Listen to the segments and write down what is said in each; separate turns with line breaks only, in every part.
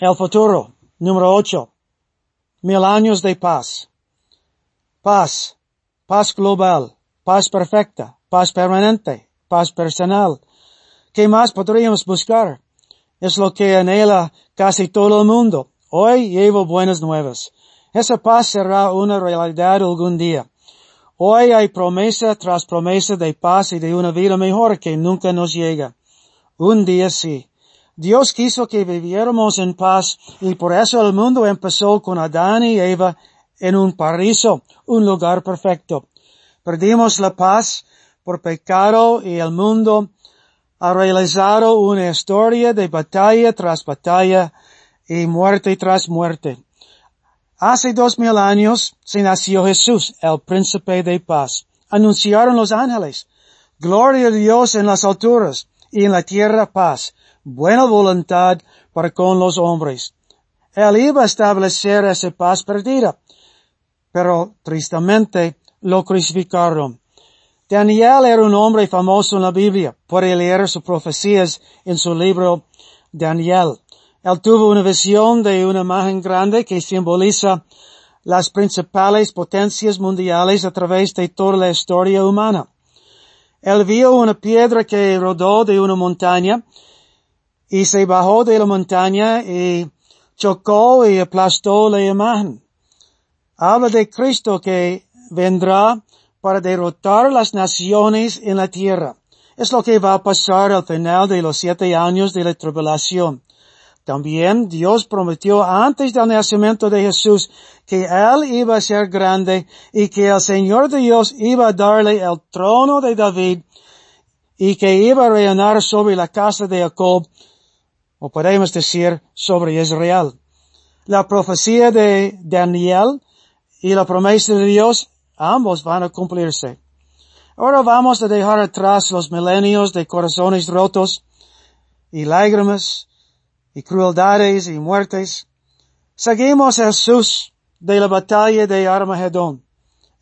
El futuro, número ocho. Mil años de paz. Paz, paz global, paz perfecta, paz permanente, paz personal. ¿Qué más podríamos buscar? Es lo que anhela casi todo el mundo. Hoy llevo buenas nuevas. Esa paz será una realidad algún día. Hoy hay promesa tras promesa de paz y de una vida mejor que nunca nos llega. Un día sí. Dios quiso que viviéramos en paz y por eso el mundo empezó con Adán y Eva en un paraíso, un lugar perfecto. Perdimos la paz por pecado y el mundo ha realizado una historia de batalla tras batalla y muerte tras muerte. Hace dos mil años se nació Jesús, el príncipe de paz. Anunciaron los ángeles. Gloria a Dios en las alturas y en la tierra paz. Buena voluntad para con los hombres. Él iba a establecer esa paz perdida. Pero tristemente lo crucificaron. Daniel era un hombre famoso en la Biblia. Puede leer sus profecías en su libro Daniel. Él tuvo una visión de una imagen grande que simboliza las principales potencias mundiales a través de toda la historia humana. Él vio una piedra que rodó de una montaña y se bajó de la montaña y chocó y aplastó la imagen. Habla de Cristo que vendrá para derrotar las naciones en la tierra. Es lo que va a pasar al final de los siete años de la tribulación. También Dios prometió antes del nacimiento de Jesús que Él iba a ser grande y que el Señor Dios iba a darle el trono de David y que iba a reinar sobre la casa de Jacob, o podemos decir sobre Israel. La profecía de Daniel y la promesa de Dios, ambos van a cumplirse. Ahora vamos a dejar atrás los milenios de corazones rotos y lágrimas y crueldades y muertes. Seguimos a Jesús de la batalla de Armagedón.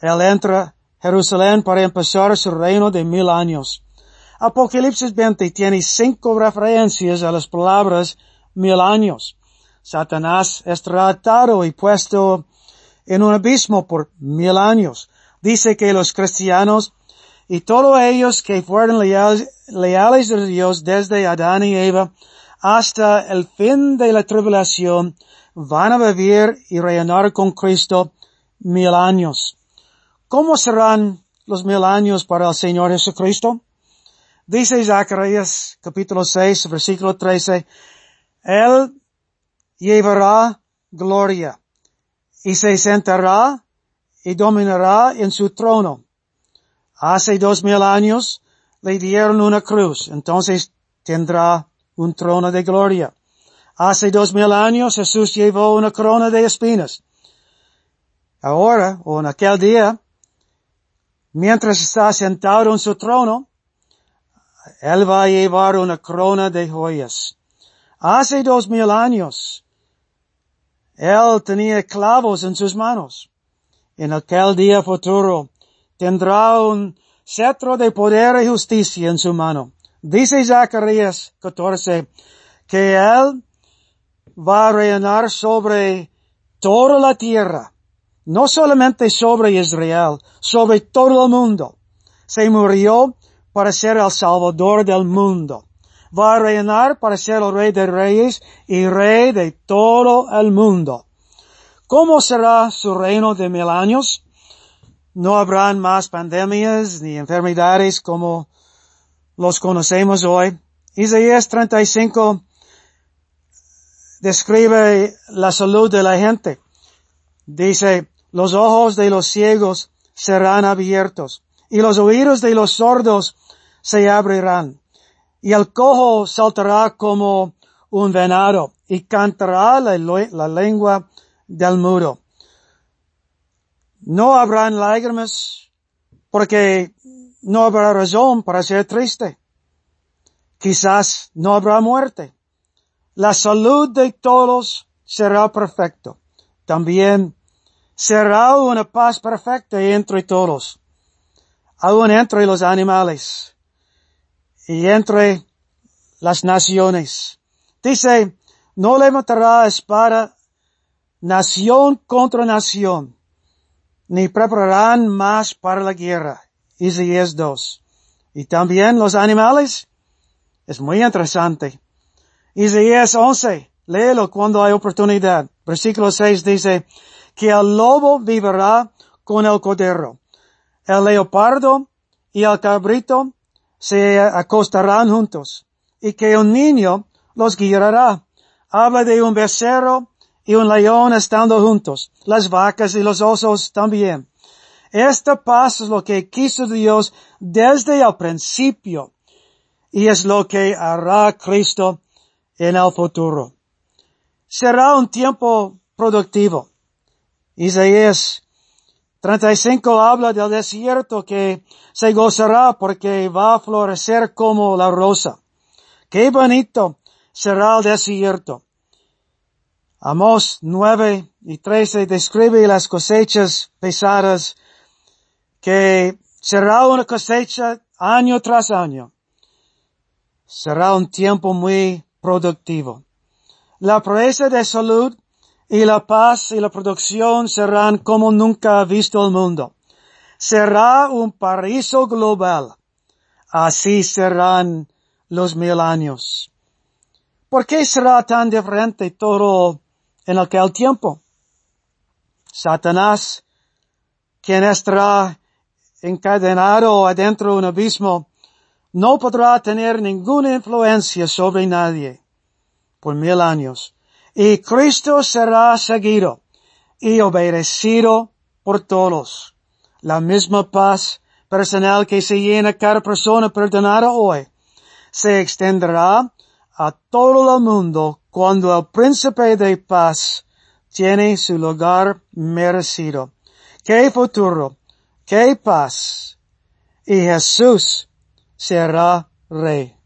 Él entra Jerusalén para empezar su reino de mil años. Apocalipsis 20 tiene cinco referencias a las palabras mil años. Satanás es tratado y puesto en un abismo por mil años. Dice que los cristianos y todos ellos que fueron leales, leales a Dios desde Adán y Eva hasta el fin de la tribulación van a vivir y reinar con Cristo mil años. ¿Cómo serán los mil años para el Señor Jesucristo? Dice Zacarías capítulo 6 versículo 13, Él llevará gloria y se sentará y dominará en su trono. Hace dos mil años le dieron una cruz, entonces tendrá un trono de gloria. Hace dos mil años Jesús llevó una corona de espinas. Ahora, o en aquel día, mientras está sentado en su trono, Él va a llevar una corona de joyas. Hace dos mil años, Él tenía clavos en sus manos. En aquel día futuro, tendrá un cetro de poder y justicia en su mano. Dice Zacarías 14 que Él va a reinar sobre toda la tierra, no solamente sobre Israel, sobre todo el mundo. Se murió para ser el Salvador del mundo. Va a reinar para ser el Rey de Reyes y Rey de todo el mundo. ¿Cómo será su reino de mil años? No habrán más pandemias ni enfermedades como los conocemos hoy. Isaías 35 describe la salud de la gente. Dice, los ojos de los ciegos serán abiertos y los oídos de los sordos se abrirán y el cojo saltará como un venado y cantará la, lengua del mudo. No habrán lágrimas porque no habrá razón para ser triste. Quizás no habrá muerte. La salud de todos será perfecto. También será una paz perfecta entre todos, aún entre los animales y entre las naciones. Dice no levantará espada nación contra nación, ni prepararán más para la guerra. Isaías 2. Y también los animales. Es muy interesante. Isaías 11. Léelo cuando hay oportunidad. Versículo 6 dice, que el lobo vivirá con el cordero. El leopardo y el cabrito se acostarán juntos. Y que un niño los guiará. Habla de un becerro y un león estando juntos. Las vacas y los osos también. Esta paz es lo que quiso Dios desde el principio y es lo que hará Cristo en el futuro. Será un tiempo productivo. Isaías 35 habla del desierto que se gozará porque va a florecer como la rosa. Qué bonito será el desierto. Amos 9 y 13 describe las cosechas pesadas que será una cosecha año tras año. Será un tiempo muy productivo. La proeza de salud y la paz y la producción serán como nunca ha visto el mundo. Será un paraíso global. Así serán los mil años. ¿Por qué será tan diferente todo en aquel tiempo? Satanás, quien estará encadenado adentro de un abismo, no podrá tener ninguna influencia sobre nadie por mil años. Y Cristo será seguido y obedecido por todos. La misma paz personal que se llena cada persona perdonada hoy se extenderá a todo el mundo cuando el príncipe de paz tiene su lugar merecido. ¡Qué futuro! ¡Qué paz! Y Jesús será rey.